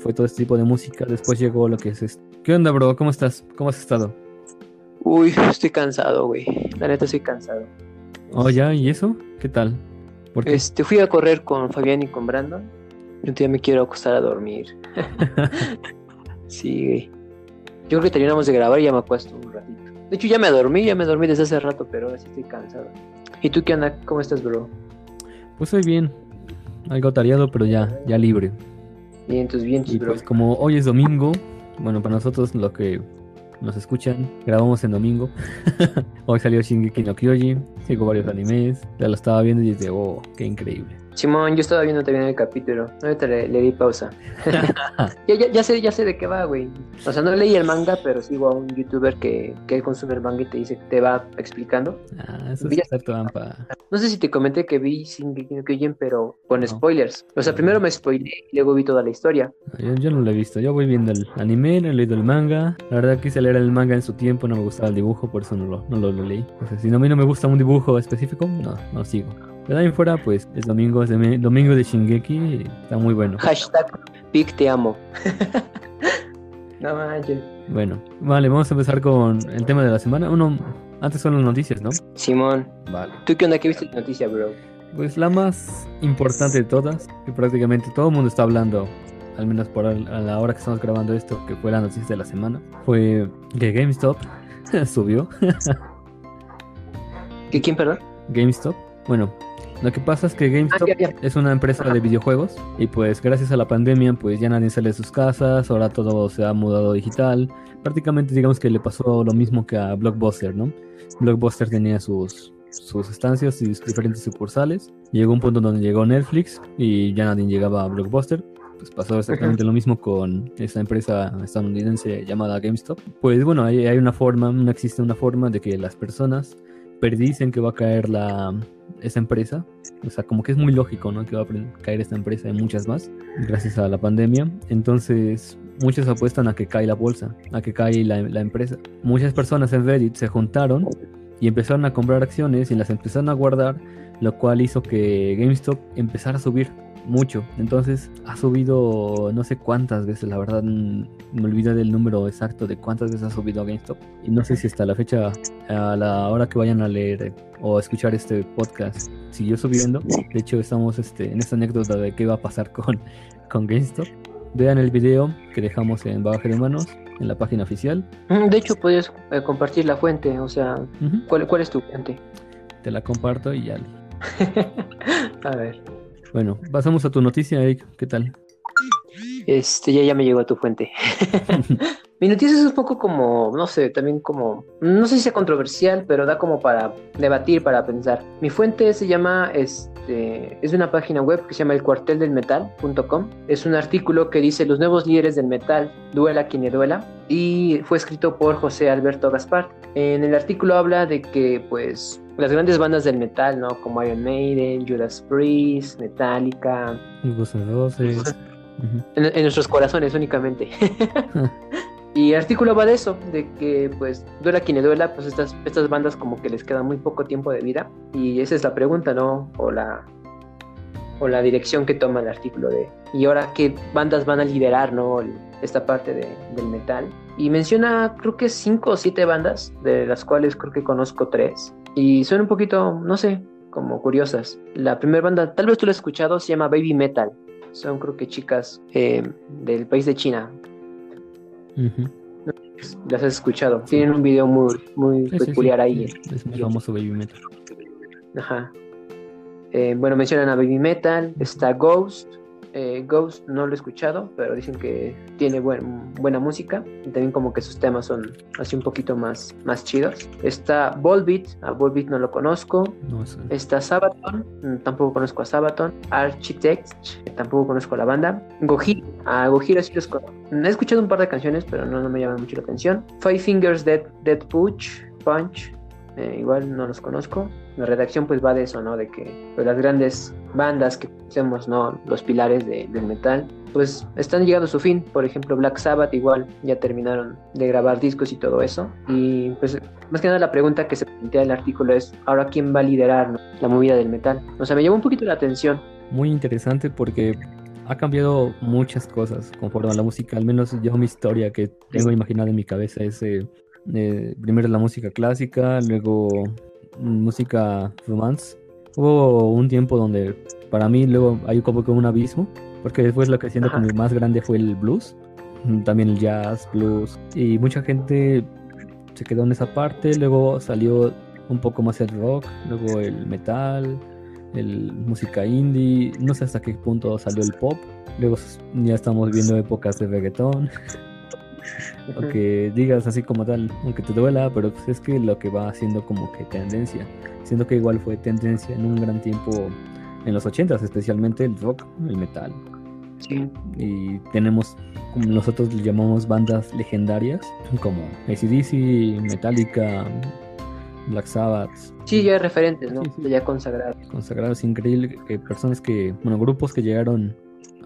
fue todo este tipo de música. Después llegó lo que es esto. ¿Qué onda, bro? ¿Cómo estás? ¿Cómo has estado? Uy, estoy cansado, güey. La neta estoy cansado. Oh, ya, ¿y eso? ¿Qué tal? ¿Por qué? Este, fui a correr con Fabián y con Brandon. Yo día me quiero acostar a dormir. sí, güey. Yo creo que terminamos de grabar y ya me acuesto un ratito. De hecho, ya me dormí, ya me dormí desde hace rato, pero ahora sí estoy cansado. ¿Y tú qué onda? ¿Cómo estás, bro? Pues soy bien. Algo tareado, pero ya, ya libre. Pues como hoy es domingo, bueno, para nosotros lo que nos escuchan, grabamos en domingo. hoy salió Shingeki no Kyoji, sigo varios animes, ya lo estaba viendo y dije, oh, qué increíble. Simón, yo estaba viendo también el capítulo. Ahorita le, le di pausa. ya, ya, ya, sé, ya sé de qué va, güey. O sea, no leí el manga, pero sigo a un youtuber que, que consume el manga y te dice, te va explicando. Ah, eso es cierto, Ampa. No sé si te comenté que vi no Kyojin, pero con No. spoilers. O sea, primero me spoilé y luego vi toda la historia. Yo, yo no lo he visto, yo voy viendo el anime, no he leído el manga. La verdad quise leer el manga en su tiempo, no me gustaba el dibujo, por eso no lo, no lo, lo leí. O sea, si no, a mí no me gusta un dibujo específico, no, no sigo. Pero en fuera, pues es domingo, es de- domingo de Shingeki, está muy bueno. Hashtag Pic te amo. no manches. Bueno, vale, vamos a empezar con el tema de la semana. Uno, antes son las noticias, ¿no? Simón, Vale. ¿tú qué onda? ¿Qué viste la noticia, bro? Pues la más importante de todas, que prácticamente todo el mundo está hablando, al menos por a la hora que estamos grabando esto, que fue la noticia de la semana, fue que GameStop subió. ¿Qué, ¿Quién, perdón? GameStop. Bueno, lo que pasa es que Ah, GameStop ya, ya. es una empresa de videojuegos y pues gracias a la pandemia pues ya nadie sale de sus casas, ahora todo se ha mudado digital. Prácticamente digamos que le pasó lo mismo que a Blockbuster, ¿no? Blockbuster tenía sus, sus estancias y sus diferentes sucursales. Llegó un punto donde llegó Netflix y ya nadie llegaba a Blockbuster. Pues pasó exactamente lo mismo con esta empresa estadounidense llamada GameStop. Pues bueno, hay, hay una forma, no existe una forma de que las personas predicen que va a caer la, esa empresa. O sea, como que es muy lógico, ¿no? Que va a caer esta empresa y muchas más, gracias a la pandemia. Entonces, muchos apuestan a que cae la bolsa, a que cae la empresa. Muchas personas en Reddit se juntaron y empezaron a comprar acciones y las empezaron a guardar, lo cual hizo que GameStop empezara a subir mucho. Entonces, ha subido no sé cuántas veces, la verdad, me olvidé del número exacto de cuántas veces ha subido GameStop. Y no sé si hasta la fecha, a la hora que vayan a leer o escuchar este podcast, siguió subiendo. De hecho, estamos este, en esta anécdota de qué va a pasar con, con GameStop. Vean el video que dejamos en Bagaje de Manos, en la página oficial. Mm, De hecho, puedes eh, compartir la fuente. O sea. ¿cuál, cuál es tu fuente? Te la comparto y ya. a ver. Bueno, pasamos a tu noticia, Eric. ¿Qué tal? Este, ya, ya me llegó a tu fuente. Mi noticia es un poco como, no sé, también como, no sé si sea controversial, pero da como para debatir, para pensar. Mi fuente se llama, este, es de una página web que se llama elcuarteldelmetal.com. Es un artículo que dice los nuevos líderes del metal, duela quien le duela, y fue escrito por José Alberto Gaspar. En el artículo habla de que, pues, las grandes bandas del metal, ¿no? Como Iron Maiden, Judas Priest, Metallica, en, en nuestros corazones únicamente. y el artículo va de eso, de que pues duela quien le duela, pues estas, estas bandas como que les queda muy poco tiempo de vida. Y esa es la pregunta, ¿no? O la, o la dirección que toma el artículo de... Y ahora qué bandas van a liderar, ¿no? El- esta parte de- del metal. Y menciona creo que cinco o siete bandas, de las cuales creo que conozco tres. Y son un poquito, no sé, como curiosas. La primera banda, tal vez tú la has escuchado, se llama Baby Metal. Son creo que chicas eh, del país de China. Ujú. Las has escuchado. Tienen un video muy, muy Sí, sí, sí. peculiar ahí. Es muy famoso Baby Metal. Ajá. Eh, bueno, mencionan a Baby Metal, está Ghost. Eh, Ghost no lo he escuchado, pero dicen que tiene buen- buena música. Y también como que sus temas son así un poquito más, más chidos. Está Volbeat, a Volbeat no lo conozco. No, es, Está Sabaton, mm, tampoco conozco a Sabaton. Architects, eh, tampoco conozco a la banda. Gojira, a Gojira sí los conozco. He escuchado un par de canciones, pero no, no me llaman mucho la atención. Five Fingers Dead, Dead Punch, Punch, eh, igual no los conozco. La redacción pues va de eso, ¿no? De que pues, las grandes bandas que conocemos, ¿no? Los pilares de- del metal, pues están llegando a su fin. Por ejemplo, Black Sabbath igual ya terminaron de grabar discos y todo eso. Y pues más que nada la pregunta que se plantea el artículo es, ¿ahora quién va a liderar ¿no? la movida del metal? O sea, me llamó un poquito la atención. muy interesante porque ha cambiado muchas cosas conforme a la música, al menos yo mi historia que tengo imaginada en mi cabeza es eh, eh, primero la música clásica, luego música romance. Hubo un tiempo donde para mí luego hay como que un abismo, porque después lo que siento como más grande fue el blues, también el jazz, blues, y mucha gente se quedó en esa parte, luego salió un poco más el rock, luego el metal, el música indie, no sé hasta qué punto salió el pop, luego ya estamos viendo épocas de reggaetón. aunque digas así como tal, aunque te duela, pero pues es que lo que va haciendo como que tendencia, siendo que igual fue tendencia en un gran tiempo en los 80 especialmente el rock, el metal. Sí. Y tenemos, como nosotros le llamamos bandas legendarias, como ACDC, Metallica, Black Sabbath. Sí, ya referentes, ¿no? Ya consagrados. Consagrados, increíble. Eh, personas que, bueno, grupos que llegaron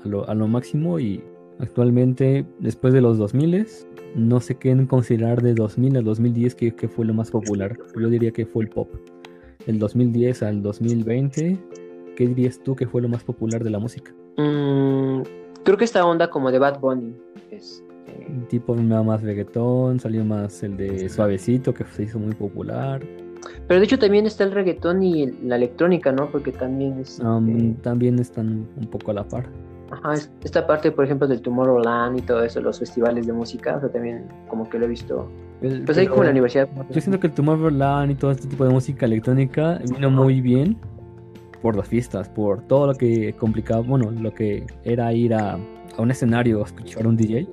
a lo, a lo máximo y actualmente, después de los 2000, no sé qué considerar de 2000 al 2010 que, que fue lo más popular. Yo diría que fue el pop. El 2010 al 2020, ¿qué dirías tú que fue lo más popular de la música? Mm, creo que esta onda como de Bad Bunny. Es, Tipo más reggaetón, salió más el de Suavecito que se hizo muy popular. Pero de hecho también está el reggaetón y la electrónica, ¿no? Porque también es... Este también están un poco a la par. Ajá, esta parte, por ejemplo, del Tomorrowland y todo eso, los festivales de música, o sea, también como que lo he visto. Pues ahí como en la universidad. Yo siento que el Tomorrowland y todo este tipo de música electrónica vino muy bien por las fiestas, por todo lo que complicaba, bueno, lo que era ir a, a un escenario a escuchar a un DJ.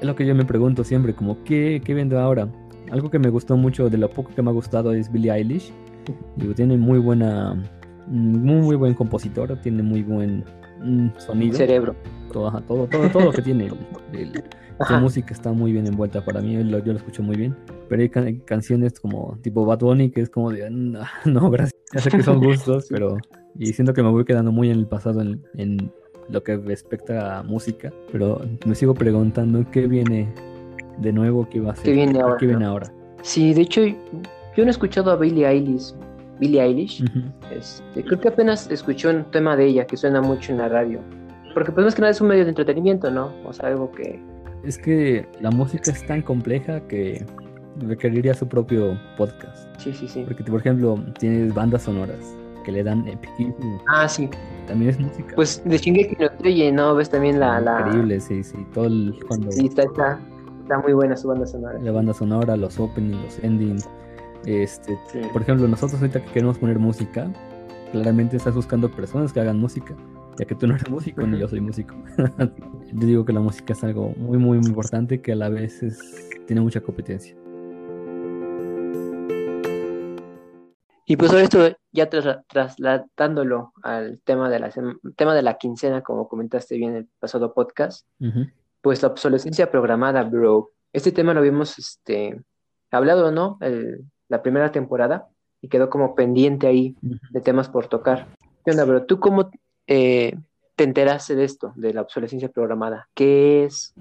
Es lo que yo me pregunto siempre, como, ¿qué, ¿qué vendrá ahora? Algo que me gustó mucho, de lo poco que me ha gustado, es Billie Eilish. Digo, tiene muy buena, muy, muy buen compositor, tiene muy buen sonido. Cerebro. Todo, todo, todo, todo lo que tiene. La música está muy bien envuelta para mí, yo lo escucho muy bien. Pero hay canciones como tipo Bad Bunny que es como de, no, gracias. Ya sé que son gustos, pero. Y siento que me voy quedando muy en el pasado en, lo que respecta a música. Pero me sigo preguntando qué viene de nuevo, qué va a ser. ¿Qué viene ahora? ¿Qué viene ahora? Sí, de hecho, yo no he escuchado a Billie Eilish Billie Eilish. este, creo que apenas escuché un tema de ella que suena mucho en la radio. Porque pues más que nada es un medio de entretenimiento, ¿no? O sea, algo que... Es que la música es tan compleja que requeriría su propio podcast. Sí, sí, sí. Porque, por ejemplo, tienes bandas sonoras que le dan epicismo. Ah, sí. También es música. Pues de Shingeki no Kyojin, ¿no? Ves también la... la... Increíble, sí, sí. Todo el... Cuando... Sí, está, está, está muy buena su banda sonora. La banda sonora, los openings, los endings este, Por ejemplo, nosotros ahorita que queremos poner música, claramente estás buscando personas que hagan música, ya que tú no eres músico ni yo soy músico. yo digo que la música es algo muy, muy, muy importante que a la vez tiene mucha competencia. Y pues sobre esto, ya trasladándolo al tema de, la, tema de la quincena, como comentaste bien en el pasado podcast, pues la obsolescencia programada, bro. Este tema lo habíamos este, hablado, ¿no? El, la primera temporada y quedó como pendiente ahí de temas por tocar. ¿Qué onda, bro? ¿Tú cómo eh, te enteraste de esto, de la obsolescencia programada? ¿Qué es?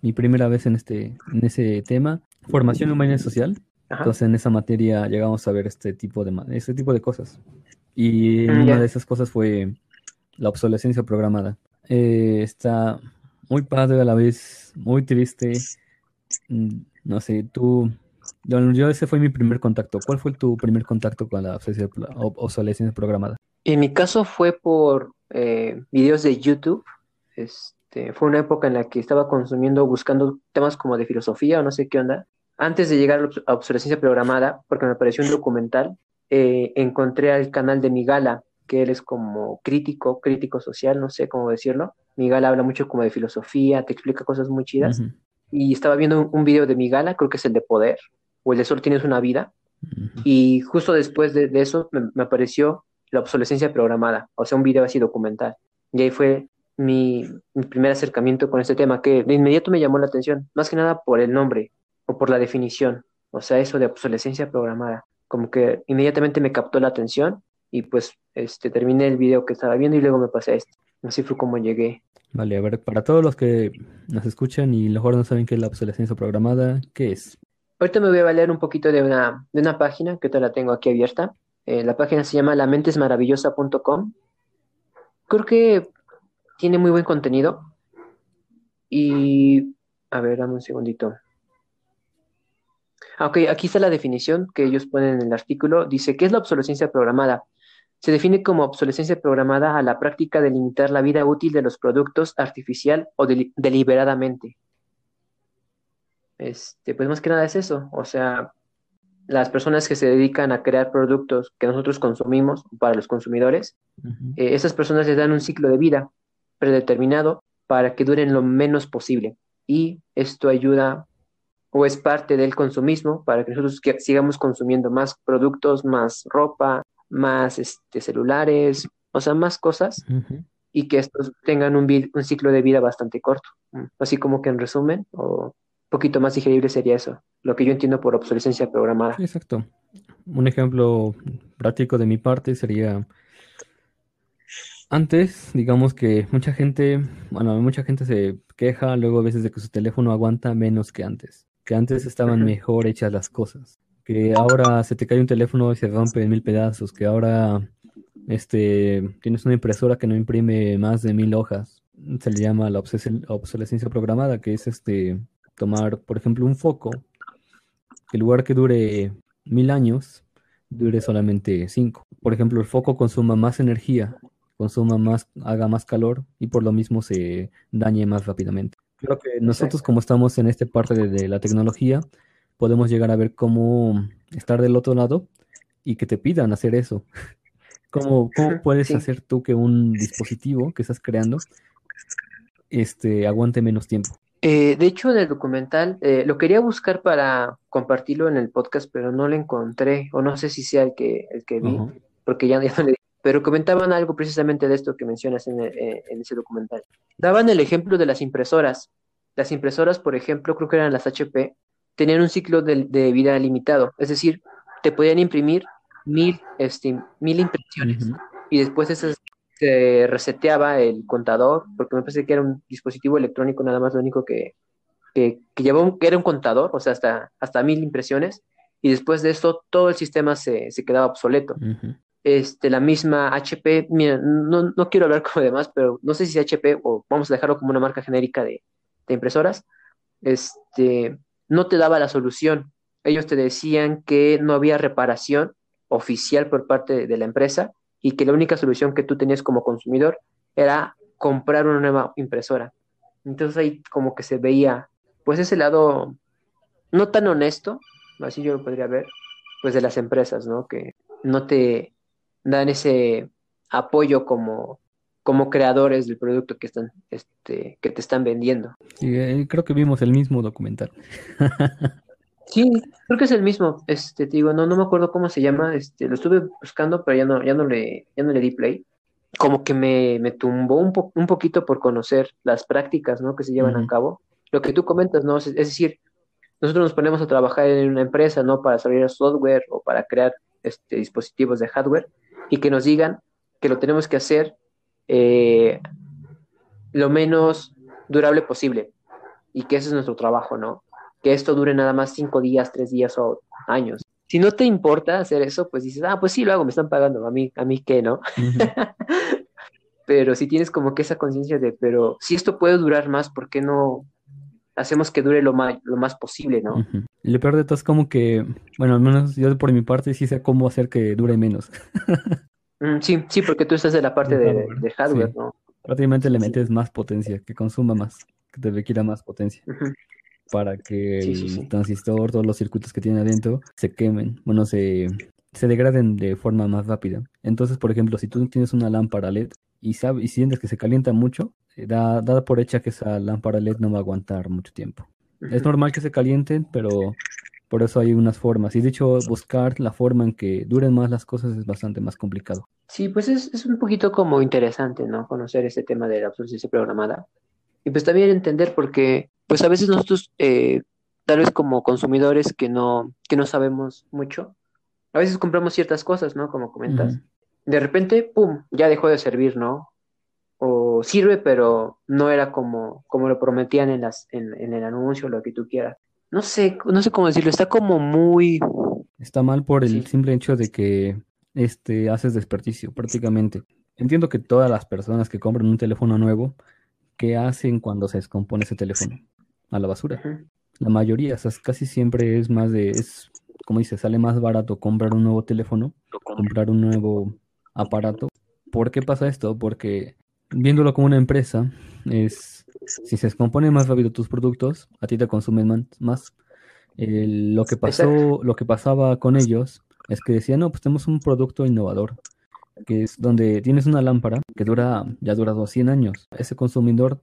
Mi primera vez en, este, en ese tema, formación humana y social. Entonces en esa materia llegamos a ver este tipo de, este tipo de cosas. Y mm, una de esas cosas fue la obsolescencia programada. Eh, está muy padre a la vez, muy triste. Mm, no sé, tú yo, ese fue mi primer contacto. ¿Cuál fue tu primer contacto con la obsolescencia programada? En mi caso fue por eh, videos de YouTube. Este, fue una época en la que estaba consumiendo, buscando temas como de filosofía o no sé qué onda. Antes de llegar a obsolescencia programada, porque me pareció un documental, eh, encontré al canal de Migala, que él es como crítico, crítico social, no sé cómo decirlo. Migala habla mucho como de filosofía, te explica cosas muy chidas. Y estaba viendo un, video de Migala, creo que es el de Poder, o el de Solo tienes una vida. Y justo después de, eso me, apareció la obsolescencia programada, o sea, un video así documental. Y ahí fue mi, primer acercamiento con este tema, que de inmediato me llamó la atención, más que nada por el nombre o por la definición, o sea, eso de obsolescencia programada. Como que inmediatamente me captó la atención y pues este, terminé el video que estaba viendo y luego me pasé a esto. Así fue como llegué. Vale, a ver, para todos los que nos escuchan y a lo mejor no saben qué es la obsolescencia programada, ¿qué es? Ahorita me voy a valer un poquito de una, de una página que te la tengo aquí abierta. Eh, la página se llama lamentesmaravillosa.com. Creo que tiene muy buen contenido. Y, a ver, dame un segundito. Ah, ok, aquí está la definición que ellos ponen en el artículo. Dice, ¿qué es la obsolescencia programada? Se define como obsolescencia programada a la práctica de limitar la vida útil de los productos artificial o deliberadamente. Este, pues más que nada es eso. O sea, las personas que se dedican a crear productos que nosotros consumimos para los consumidores, eh, esas personas les dan un ciclo de vida predeterminado para que duren lo menos posible. Y esto ayuda o es parte del consumismo para que nosotros sigamos consumiendo más productos, más ropa, más este, celulares, o sea, más cosas, y que estos tengan un, un, ciclo de vida bastante corto. Así como que en resumen, o poquito más digerible sería eso, lo que yo entiendo por obsolescencia programada. Exacto. Un ejemplo práctico de mi parte sería antes, digamos que mucha gente, bueno, mucha gente se queja luego a veces de que su teléfono aguanta menos que antes, que antes estaban mejor hechas las cosas que ahora se te cae un teléfono y se rompe en mil pedazos, que ahora este, tienes una impresora que no imprime más de mil hojas. Se le llama la obsolescencia programada, que es este tomar, por ejemplo, un foco, en lugar que dure mil años, dure solamente cinco. Por ejemplo, el foco consuma más energía, consuma más, haga más calor y por lo mismo se dañe más rápidamente. Creo que nosotros como estamos en esta parte de la tecnología, podemos llegar a ver cómo estar del otro lado y que te pidan hacer eso. ¿Cómo, puedes hacer tú que un dispositivo que estás creando este, aguante menos tiempo? Eh, de hecho, en el documental eh, lo quería buscar para compartirlo en el podcast, pero no lo encontré, o no sé si sea el que, el que vi, porque ya, no le pero comentaban algo precisamente de esto que mencionas en, eh, en, ese documental. Daban el ejemplo de las impresoras. Las impresoras, por ejemplo, creo que eran las HP, tenían un ciclo de, vida limitado, es decir, te podían imprimir mil, este, mil impresiones y después se reseteaba el contador, porque me parece que era un dispositivo electrónico nada más lo único que, que, que que era un contador, o sea, hasta, hasta mil impresiones, y después de esto todo el sistema se, se quedaba obsoleto. Este, la misma HP, mira, no, no, quiero hablar como demás, pero no sé si es HP o vamos a dejarlo como una marca genérica de, de impresoras, este, no te daba la solución. Ellos te decían que no había reparación oficial por parte de la empresa y que la única solución que tú tenías como consumidor era comprar una nueva impresora. Entonces ahí como que se veía pues ese lado no tan honesto, así yo lo podría ver, pues de las empresas, ¿no? Que no te dan ese apoyo como como creadores del producto que están este que te están vendiendo. Sí, eh, creo que vimos el mismo documental. sí, creo que es el mismo. Este, te digo, no no me acuerdo cómo se llama, este lo estuve buscando, pero ya no ya no le ya no le di play. Como que me, me tumbó un, un poquito por conocer las prácticas, ¿no? que se llevan a cabo. Lo que tú comentas, ¿no? Es, decir, nosotros nos ponemos a trabajar en una empresa, ¿no? Para desarrollar software o para crear este, dispositivos de hardware y que nos digan que lo tenemos que hacer eh, lo menos durable posible. Y que ese es nuestro trabajo, ¿no? Que esto dure nada más cinco días, tres días o años. Si no te importa hacer eso, pues dices, ah, pues sí, lo hago, me están pagando, a mí, a mí qué, ¿no? pero si tienes como que esa conciencia de, pero si esto puede durar más, ¿por qué no hacemos que dure lo más, lo más posible, ¿no? Y lo peor de todo es como que, bueno, al menos yo por mi parte sí sé cómo hacer que dure menos. Mm, sí, sí, porque tú estás en la parte de, hardware, ¿no? Prácticamente le metes más potencia, que consuma más, que te requiera más potencia. Para que el transistor, todos los circuitos que tiene adentro, se quemen, bueno, se, se degraden de forma más rápida. Entonces, por ejemplo, si tú tienes una lámpara LED y, sabes, y sientes que se calienta mucho, eh, da, da por hecha que esa lámpara LED no va a aguantar mucho tiempo. Es normal que se calienten, pero por eso hay unas formas. Y de hecho, buscar la forma en que duren más las cosas es bastante más complicado. Sí, pues es, es un poquito como interesante, ¿no? Conocer este tema de la obsolescencia programada. Y pues también entender porque, pues a veces nosotros, eh, tal vez como consumidores que no, que no sabemos mucho, a veces compramos ciertas cosas, ¿no? Como comentas. De repente, ¡pum!, ya dejó de servir, ¿no? O sirve, pero no era como, como lo prometían en, las, en, en el anuncio, lo que tú quieras no sé, no sé cómo decirlo, está como muy... Está mal por el simple hecho de que este, haces desperdicio prácticamente. entiendo que todas las personas que compran un teléfono nuevo, ¿qué hacen cuando se descompone ese teléfono? A la basura. La mayoría, o sea, casi siempre es más de, es, como dice, sale más barato comprar un nuevo teléfono, comprar un nuevo aparato. ¿Por qué pasa esto? Porque viéndolo como una empresa, es si se descomponen más rápido tus productos, a ti te consumen más. lo que pasó, lo que pasaba con ellos es que decían, no, pues tenemos un producto innovador, que es donde tienes una lámpara que dura, ya ha durado 100 años. Ese consumidor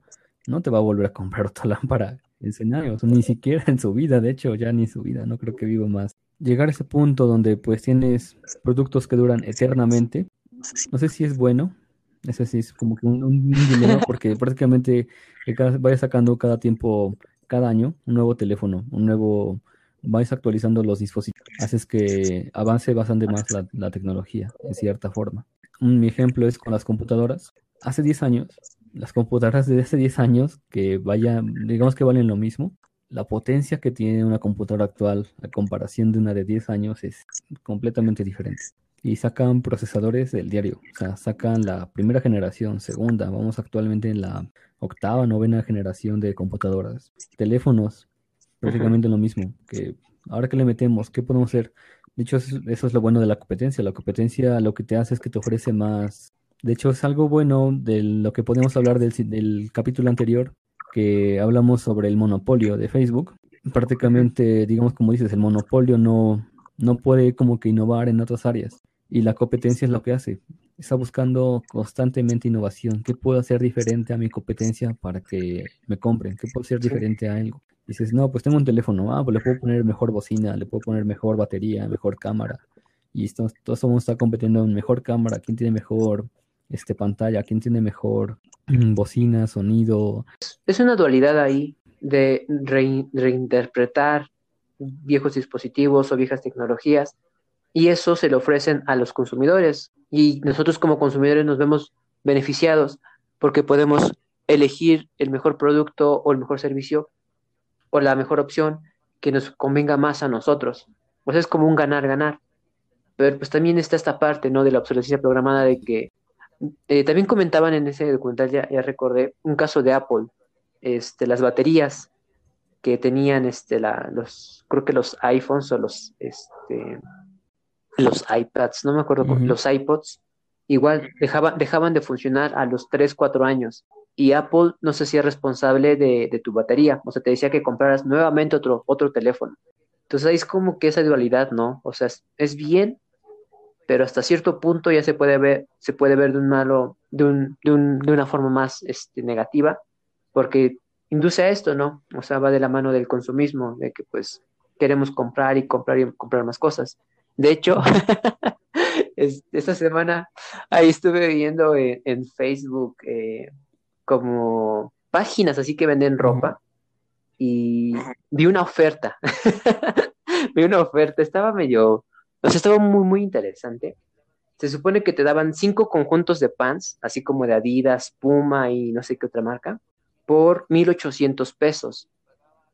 no te va a volver a comprar otra lámpara en 100 años, ni siquiera en su vida, de hecho, ya ni su vida, no creo que viva más. Llegar a ese punto donde pues tienes productos que duran eternamente, no sé si es bueno, eso sí es como que un, dilema porque prácticamente vaya sacando cada tiempo, cada año, un nuevo teléfono, un nuevo, vais actualizando los dispositivos, haces que avance bastante más la, tecnología, en cierta forma. Un ejemplo es con las computadoras. Hace 10 años, las computadoras de hace 10 años, que vayan, digamos que valen lo mismo, la potencia que tiene una computadora actual a comparación de una de 10 años es completamente diferente y sacan procesadores del diario. O sea, sacan la primera generación, segunda, vamos actualmente en la octava, novena generación de computadoras. Teléfonos, prácticamente lo mismo. Que ahora que le metemos, ¿qué podemos hacer? De hecho, eso, es lo bueno de la competencia. La competencia lo que te hace es que te ofrece más. De hecho, es algo bueno de lo que podemos hablar del, del capítulo anterior, que hablamos sobre el monopolio de Facebook. Prácticamente, digamos como dices, el monopolio no, no puede como que innovar en otras áreas. Y la competencia es lo que hace. Está buscando constantemente innovación. ¿Qué puedo hacer diferente a mi competencia para que me compren? ¿Qué puedo hacer diferente a algo? Dices, no, pues tengo un teléfono. Ah, pues le puedo poner mejor bocina, le puedo poner mejor batería, mejor cámara. Y esto, todo eso está compitiendo en mejor cámara. ¿Quién tiene mejor este, pantalla? ¿Quién tiene mejor mm, bocina, sonido? Es una dualidad ahí de reinterpretar viejos dispositivos o viejas tecnologías y eso se le ofrecen a los consumidores y nosotros como consumidores nos vemos beneficiados porque podemos elegir el mejor producto o el mejor servicio o la mejor opción que nos convenga más a nosotros. Pues es como un ganar-ganar. Pero pues también está esta parte, ¿no? De la obsolescencia programada de que eh, también comentaban en ese documental, ya, ya, recordé, un caso de Apple, este, las baterías que tenían, este, la, los, creo que los iPhones o los, este, los iPads, no me acuerdo, los iPods, igual dejaban, dejaban de funcionar a los 3, 4 años. Y Apple no se hacía responsable de, tu batería, o sea, te decía que compraras nuevamente otro, otro teléfono. Entonces ahí es como que esa dualidad, ¿no? O sea, es, bien, pero hasta cierto punto ya se puede ver, se puede ver de un malo, de, un, de, un, de una forma más este, negativa, porque induce a esto, ¿no? O sea, va de la mano del consumismo, de que pues queremos comprar y comprar y comprar más cosas. De hecho, esta semana ahí estuve viendo en, Facebook eh, como páginas así que venden ropa y vi una oferta. vi una oferta, estaba medio, o sea, estaba muy, muy interesante. Se supone que te daban cinco conjuntos de pants, así como de Adidas, Puma y no sé qué otra marca, por 1800 pesos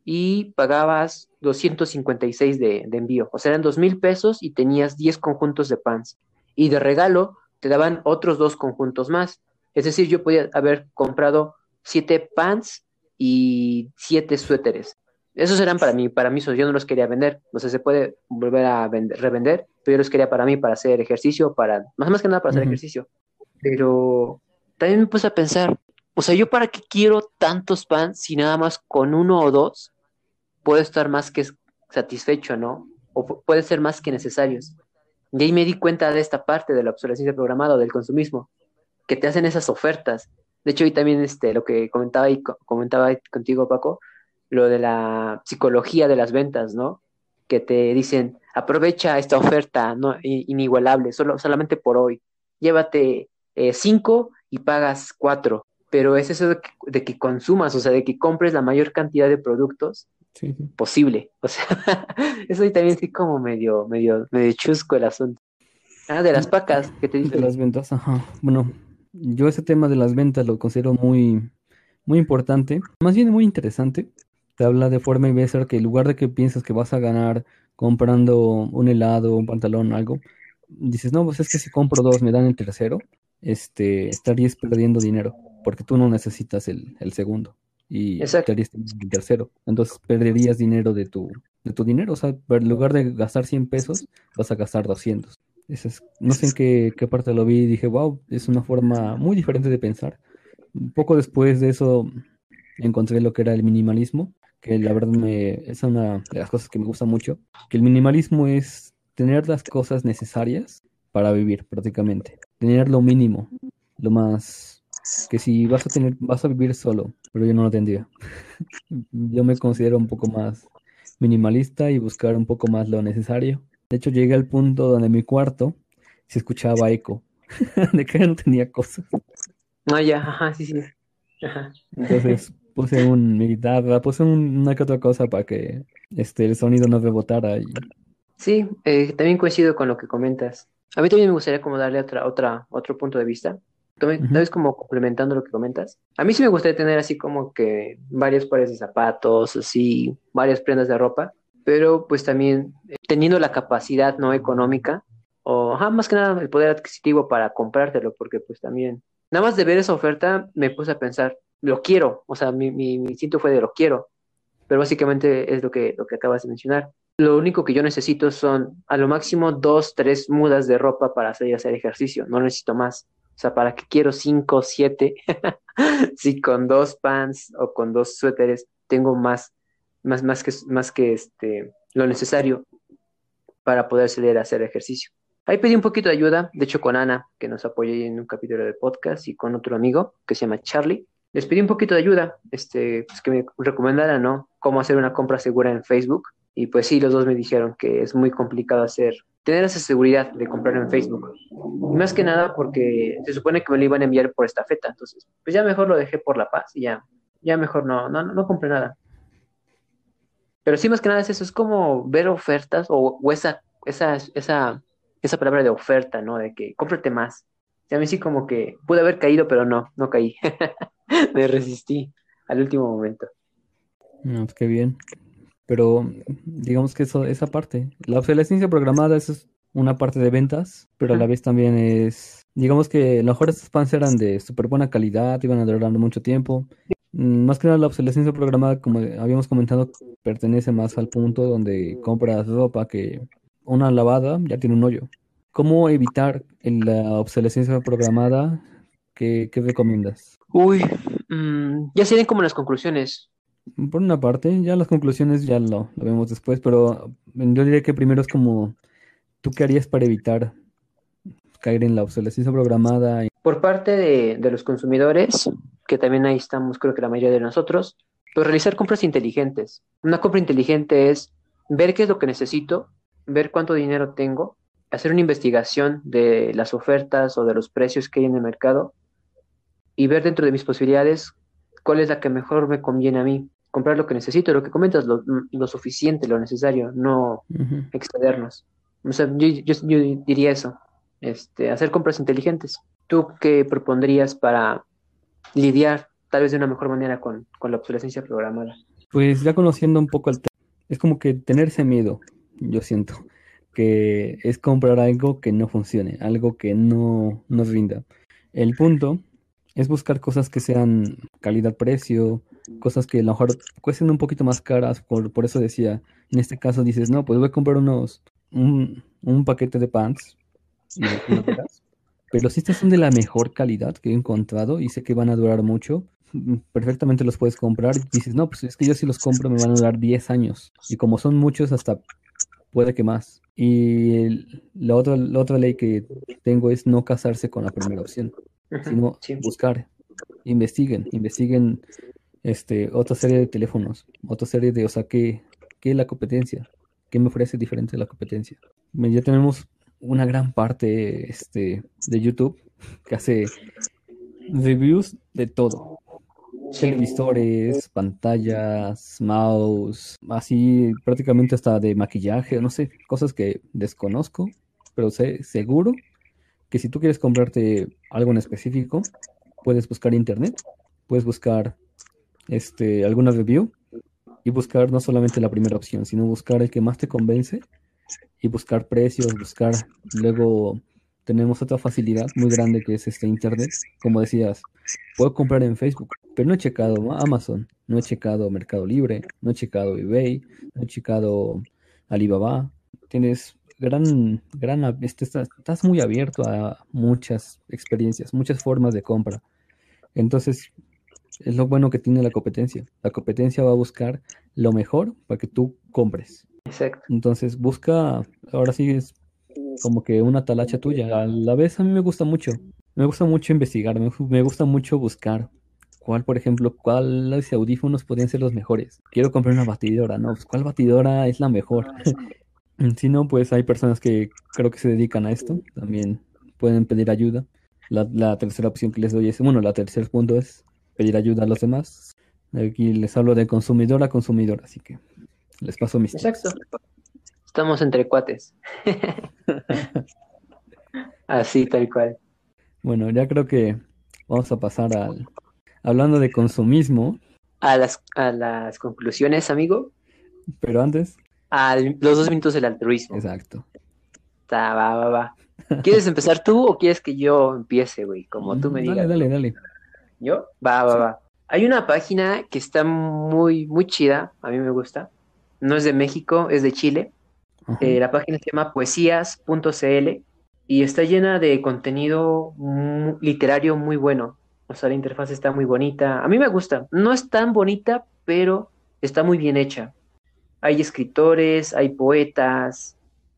y pagabas 256 de, de envío. O sea, eran dos mil pesos y tenías 10 conjuntos de pants. Y de regalo te daban otros dos conjuntos más. Es decir, yo podía haber comprado siete pants y siete suéteres. Esos eran para mí, para mí, yo no los quería vender. No sé, se puede volver a vender, revender, pero yo los quería para mí, para hacer ejercicio, para, más, más que nada para hacer ejercicio. Pero también me puse a pensar, o sea, yo para qué quiero tantos pants si nada más con uno o dos puedo estar más que satisfecho, ¿no? O puede ser más que necesarios. Y ahí me di cuenta de esta parte de la obsolescencia programada o del consumismo, que te hacen esas ofertas. De hecho, hoy también este, lo que comentaba, y comentaba contigo, Paco, lo de la psicología de las ventas, ¿no? Que te dicen, aprovecha esta oferta ¿no? inigualable, solo, solamente por hoy. Llévate eh, cinco y pagas cuatro. Pero es eso de que, de que consumas, o sea, de que compres la mayor cantidad de productos posible. O sea, eso ahí también sí como medio, medio, medio chusco el asunto. Ah, de las pacas, ¿qué te dice? De las ventas, ajá. Bueno, yo ese tema de las ventas lo considero muy, muy importante, más bien muy interesante. Te habla de forma inversa que en lugar de que piensas que vas a ganar comprando un helado, un pantalón, algo, dices, no, pues es que si compro dos me dan el tercero. este, estarías perdiendo dinero, porque tú no necesitas el, segundo y estarías teniendo el tercero. Entonces perderías dinero de tu, de tu dinero. O sea, en lugar de gastar 100 pesos, vas a gastar 200. Es, no sé en qué, qué parte lo vi y dije, wow, es una forma muy diferente de pensar. Un poco después de eso encontré lo que era el minimalismo, que la verdad me, es una de las cosas que me gusta mucho, que el minimalismo es tener las cosas necesarias para vivir prácticamente, tener lo mínimo, lo más que si vas a tener vas a vivir solo, pero yo no lo tendría. yo me considero un poco más minimalista y buscar un poco más lo necesario. De hecho, llegué al punto donde mi cuarto se escuchaba eco, de que no tenía cosas. No, ya, ajá, sí, sí. Entonces puse un, mi guitarra, puse una que otra cosa para que este, el sonido no rebotara. Y... Sí, eh, también coincido con lo que comentas. A mí también me gustaría como darle otra, otra, otro punto de vista. Tal vez como complementando lo que comentas. A mí sí me gustaría tener así como que varios pares de zapatos, así, varias prendas de ropa, pero pues también eh, teniendo la capacidad no económica o más que nada el poder adquisitivo para comprártelo, porque pues también Nada más de ver esa oferta me puse a pensar, lo quiero, o sea, mi, mi, instinto fue de lo quiero, pero básicamente es lo que, lo que acabas de mencionar. Lo único que yo necesito son a lo máximo dos, tres mudas de ropa para salir a hacer ejercicio, no necesito más. O sea, ¿para qué quiero cinco, siete? si con dos pants o con dos suéteres tengo más, más, más que, más que este, lo necesario para poder salir a hacer ejercicio. Ahí pedí un poquito de ayuda, de hecho con Ana, que nos apoyó en un capítulo de podcast, y con otro amigo que se llama Charlie. Les pedí un poquito de ayuda, este, pues que me recomendaran, ¿no? Cómo hacer una compra segura en Facebook. Y pues sí, los dos me dijeron que es muy complicado hacer, tener esa seguridad de comprar en Facebook. más que nada porque se supone que me lo iban a enviar por esta feta. Entonces, pues ya mejor lo dejé por la paz y ya, ya mejor no, no, no compré nada. Pero sí, más que nada es eso, es como ver ofertas o, o esa, esa, esa esa palabra de oferta, ¿no? De que cómprate más. Y a mí sí como que pude haber caído, pero no, no caí. Me resistí al último momento. No, pues qué bien. Pero digamos que eso, esa parte, la obsolescencia programada es una parte de ventas, pero a la vez también es, digamos que a lo mejor estos pants eran de súper buena calidad, iban a durar mucho tiempo. Mm, más que nada la obsolescencia programada, como habíamos comentado, pertenece más al punto donde compras ropa que una lavada ya tiene un hoyo. ¿Cómo evitar la obsolescencia programada? ¿Qué, recomiendas? Uy, mm, ya serían como las conclusiones. Por una parte, ya las conclusiones ya lo, vemos después, pero yo diría que primero es como, ¿tú qué harías para evitar caer en la obsolescencia programada? Por parte de, de los consumidores, que también ahí estamos, creo que la mayoría de nosotros, pues realizar compras inteligentes. Una compra inteligente es ver qué es lo que necesito ver cuánto dinero tengo, hacer una investigación de las ofertas o de los precios que hay en el mercado y ver dentro de mis posibilidades cuál es la que mejor me conviene a mí. Comprar lo que necesito, lo que comentas, lo, suficiente, lo necesario, no excedernos. O sea, yo, diría eso, este, hacer compras inteligentes. ¿Tú qué propondrías para lidiar tal vez de una mejor manera con, con la obsolescencia programada? Pues ya conociendo un poco el tema, es como que tenerse miedo, yo siento, que es comprar algo que no funcione, algo que no nos rinda. El punto es buscar cosas que sean calidad-precio, cosas que a lo mejor cuesten un poquito más caras, por, por eso decía, en este caso dices, no, pues voy a comprar unos, un, paquete de pants, pero si estas son de la mejor calidad que he encontrado y sé que van a durar mucho, perfectamente los puedes comprar y dices, no, pues es que yo si los compro me van a durar 10 años. Y como son muchos, hasta puede que más. Y la otra, la otra ley que tengo es no casarse con la primera opción, sino buscar, investiguen, investiguen este, otra serie de teléfonos, otra serie de, o sea, ¿qué, qué es la competencia? ¿Qué me ofrece diferente de la competencia? Ya tenemos una gran parte este, de YouTube que hace reviews de todo. Televisores, pantallas, mouse, así prácticamente hasta de maquillaje, no sé, cosas que desconozco, pero sé seguro que si tú quieres comprarte algo en específico, puedes buscar internet, puedes buscar este alguna review y buscar no solamente la primera opción, sino buscar el que más te convence y buscar precios, buscar luego tenemos otra facilidad muy grande que es este Internet. Como decías, puedo comprar en Facebook, pero no he checado Amazon, no he checado Mercado Libre, no he checado eBay, no he checado Alibaba. Tienes gran, gran, este, estás, estás muy abierto a muchas experiencias, muchas formas de compra. Entonces, es lo bueno que tiene la competencia. La competencia va a buscar lo mejor para que tú compres. Exacto. Entonces, busca, ahora sí es como que una talacha tuya. A la vez a mí me gusta mucho. Me gusta mucho investigar, me, gusta mucho buscar cuál, por ejemplo, cuáles audífonos podrían ser los mejores. Quiero comprar una batidora, ¿no? Pues, ¿cuál batidora es la mejor? si no, pues hay personas que creo que se dedican a esto. También pueden pedir ayuda. La, la tercera opción que les doy es, bueno, la tercer punto es pedir ayuda a los demás. Aquí les hablo de consumidor a consumidor, así que les paso mis Exacto. Estamos entre cuates. así, tal cual. Bueno, ya creo que vamos a pasar al... Hablando de consumismo. A las, a las conclusiones, amigo. Pero antes. A los dos minutos del altruismo. Exacto. va, va, va. ¿Quieres empezar tú o quieres que yo empiece, güey? Como tú me digas. Dale, dale, dale. ¿Yo? Va, va, va. Hay una página que está muy, muy chida, a mí me gusta. No es de México, es de Chile. Eh, la página se llama poesías.cl y está llena de contenido literario muy bueno. O sea, la interfaz está muy bonita. A mí me gusta. No es tan bonita, pero está muy bien hecha. Hay escritores, hay poetas,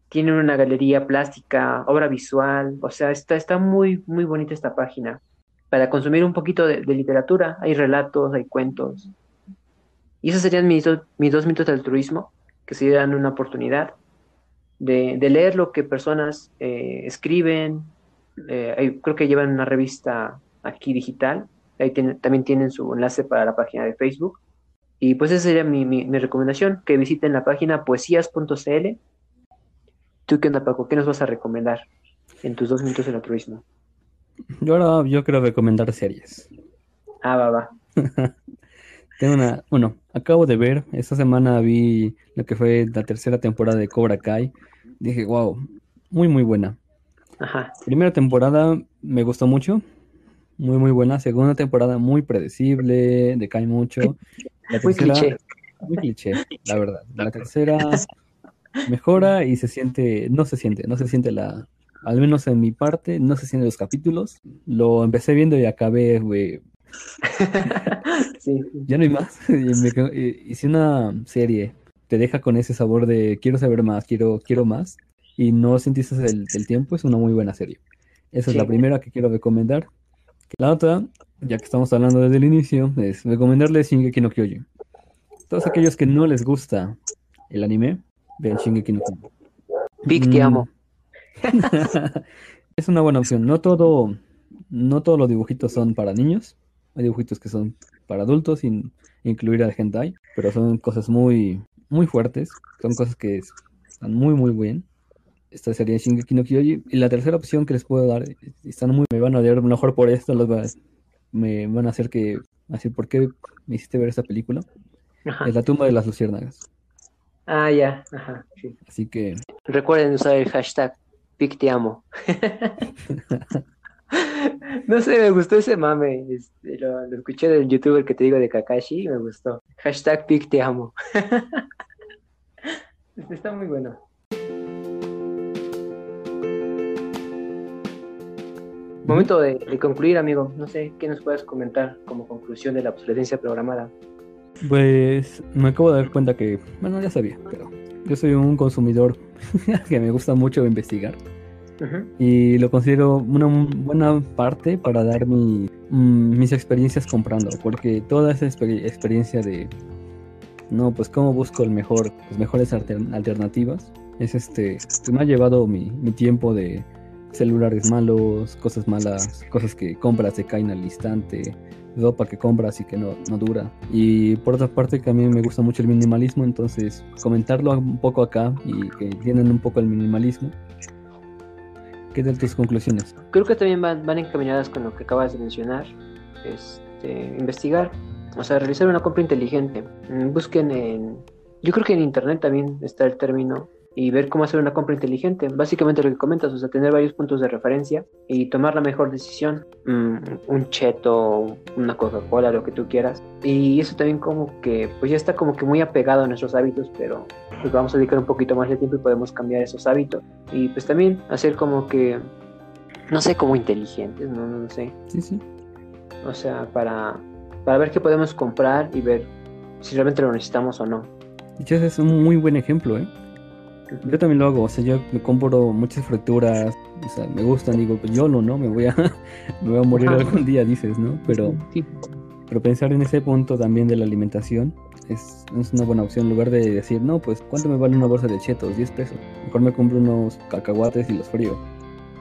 tienen una galería plástica, obra visual. O sea, está, está muy, muy bonita esta página para consumir un poquito de, literatura. Hay relatos, hay cuentos. Y esos serían mis, mis dos minutos de altruismo, que serían una oportunidad de, leer lo que personas eh, escriben. Eh, creo que llevan una revista aquí digital. Ahí también tienen su enlace para la página de Facebook. Y pues esa sería mi, mi, recomendación, que visiten la página poesías.cl. ¿Tú qué onda, Paco? ¿Qué nos vas a recomendar en tus dos minutos de altruismo? Yo ahora yo quiero recomendar series. Ah, va, va. Tengo una, bueno, acabo de ver, esta semana vi lo que fue la tercera temporada de Cobra Kai. Dije, wow, muy, muy buena. Ajá. Primera temporada me gustó mucho, muy, muy buena. Segunda temporada muy predecible, decae mucho. La muy cliché. Muy cliché, la verdad. La tercera mejora y se siente, no se siente, no se siente la, al menos en mi parte, no sé si en los capítulos, lo empecé viendo y acabé, güey. Ya no hay más. Y si una serie te deja con ese sabor de quiero saber más, quiero, quiero más, y no sentiste el, tiempo, es una muy buena serie. Esa es la primera que quiero recomendar. La otra, ya que estamos hablando desde el inicio, es recomendarles Shingeki no Kyojin. Todos aquellos que no les gusta el anime, vean Shingeki no Kyojin. Big, te amo. es una buena opción. No todo, no todos los dibujitos son para niños. Hay dibujitos que son para adultos, sin incluir al hentai, pero son cosas muy, muy fuertes. Son cosas que están muy, muy bien. Esta sería Shingeki no Kyoji. Y la tercera opción que les puedo dar, están muy, me van a ver mejor por esto, los me van a hacer que, decir, ¿por qué me hiciste ver esta película? Es la tumba de las luciérnagas. Ah, ya, ajá, Así que... Recuerden usar el hashtag Pic te amo. no sé, me gustó ese mame. Este, lo, escuché del youtuber que te digo de Kakashi y me gustó. Hashtag Pic te amo. Este está muy bueno. Momento de, concluir, amigo. No sé qué nos puedes comentar como conclusión de la obsolescencia programada. Pues me acabo de dar cuenta que, bueno, ya sabía, pero yo soy un consumidor que me gusta mucho investigar. Y lo considero una buena parte para dar mi, mm, mis experiencias comprando, porque toda esa experiencia de, no, pues cómo busco el mejor, las mejores alternativas, es este, me ha llevado mi, mi tiempo de celulares malos, cosas malas, cosas que compras se caen al instante, ropa que compras y que no, no dura. Y por otra parte que a mí me gusta mucho el minimalismo, entonces comentarlo un poco acá y que tienen un poco el minimalismo. ¿Qué tal tus conclusiones? Creo que también van, encaminadas con lo que acabas de mencionar. Este, investigar, o sea, realizar una compra inteligente. Mm, busquen en... Yo creo que en internet también está el término y ver cómo hacer una compra inteligente. Básicamente lo que comentas, o sea, tener varios puntos de referencia y tomar la mejor decisión. Mm, un cheto, una Coca-Cola, lo que tú quieras. Y eso también como que, pues ya está como que muy apegado a nuestros hábitos, pero pues vamos a dedicar un poquito más de tiempo y podemos cambiar esos hábitos. Y pues también hacer como que, no sé, como inteligentes, no, no, sé. Sí, sí. O sea, para, para ver qué podemos comprar y ver si realmente lo necesitamos o no. De es un muy buen ejemplo, ¿eh? Yo también lo hago, o sea, yo me compro muchas frituras, o sea, me gustan, digo, pues yo no, ¿no? Me voy a, me voy a morir algún día, dices, ¿no? Pero, pero pensar en ese punto también de la alimentación es, es, una buena opción, en lugar de decir, no, pues, ¿cuánto me vale una bolsa de chetos? 10 pesos. Mejor me compro unos cacahuates y los frío.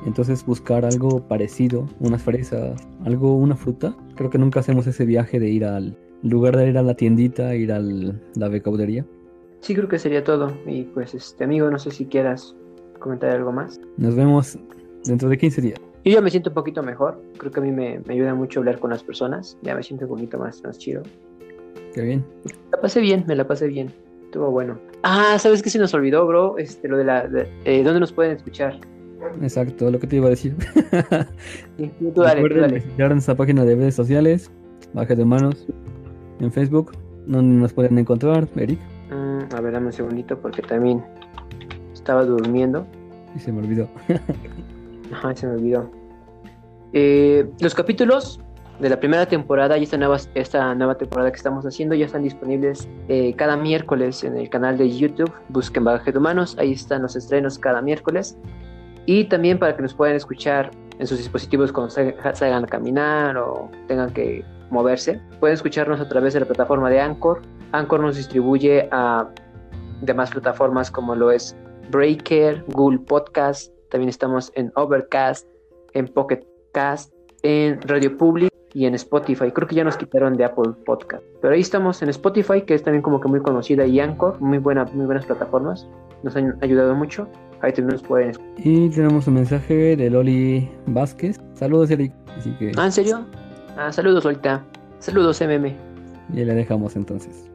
Entonces buscar algo parecido, unas fresas, algo, una fruta. Creo que nunca hacemos ese viaje de ir al, lugar de ir a la tiendita, ir a la becaudería sí creo que sería todo. Y pues, este amigo, no sé si quieras comentar algo más. Nos vemos dentro de 15 días. Yo ya me siento un poquito mejor. Creo que a mí me, ayuda mucho hablar con las personas. Ya me siento un poquito más, más chido. Qué bien. La pasé bien, me la pasé bien. Estuvo bueno. Ah, ¿sabes qué se nos olvidó, bro? Este, lo de la... Eh, ¿Dónde nos pueden escuchar? Exacto, lo que te iba a decir. sí, tú dale, tú dale. visitar nuestra página de redes sociales, Baja de Manos, en Facebook, donde nos pueden encontrar, Eric. A ver, dame un segundito porque también estaba durmiendo. Y se me olvidó. Ajá, se me olvidó. Eh, los capítulos de la primera temporada y esta nueva, esta nueva temporada que estamos haciendo ya están disponibles eh, cada miércoles en el canal de YouTube. Busquen Bagaje de Humanos, ahí están los estrenos cada miércoles. Y también para que nos puedan escuchar en sus dispositivos cuando salgan a caminar o tengan que moverse. Pueden escucharnos a través de la plataforma de Anchor Anchor nos distribuye a demás plataformas como lo es Breaker, Google Podcast, también estamos en Overcast, en Pocket Cast, en Radio Public y en Spotify. Creo que ya nos quitaron de Apple Podcast. Pero ahí estamos en Spotify, que es también como que muy conocida, y Anchor, muy, buena, muy buenas plataformas. Nos han ayudado mucho. Ahí también nos pueden. Y tenemos un mensaje de Loli Vázquez. Saludos, Eric. Ah, ¿en serio? Ah, saludos, Lolita. Saludos, MM. Y le dejamos entonces.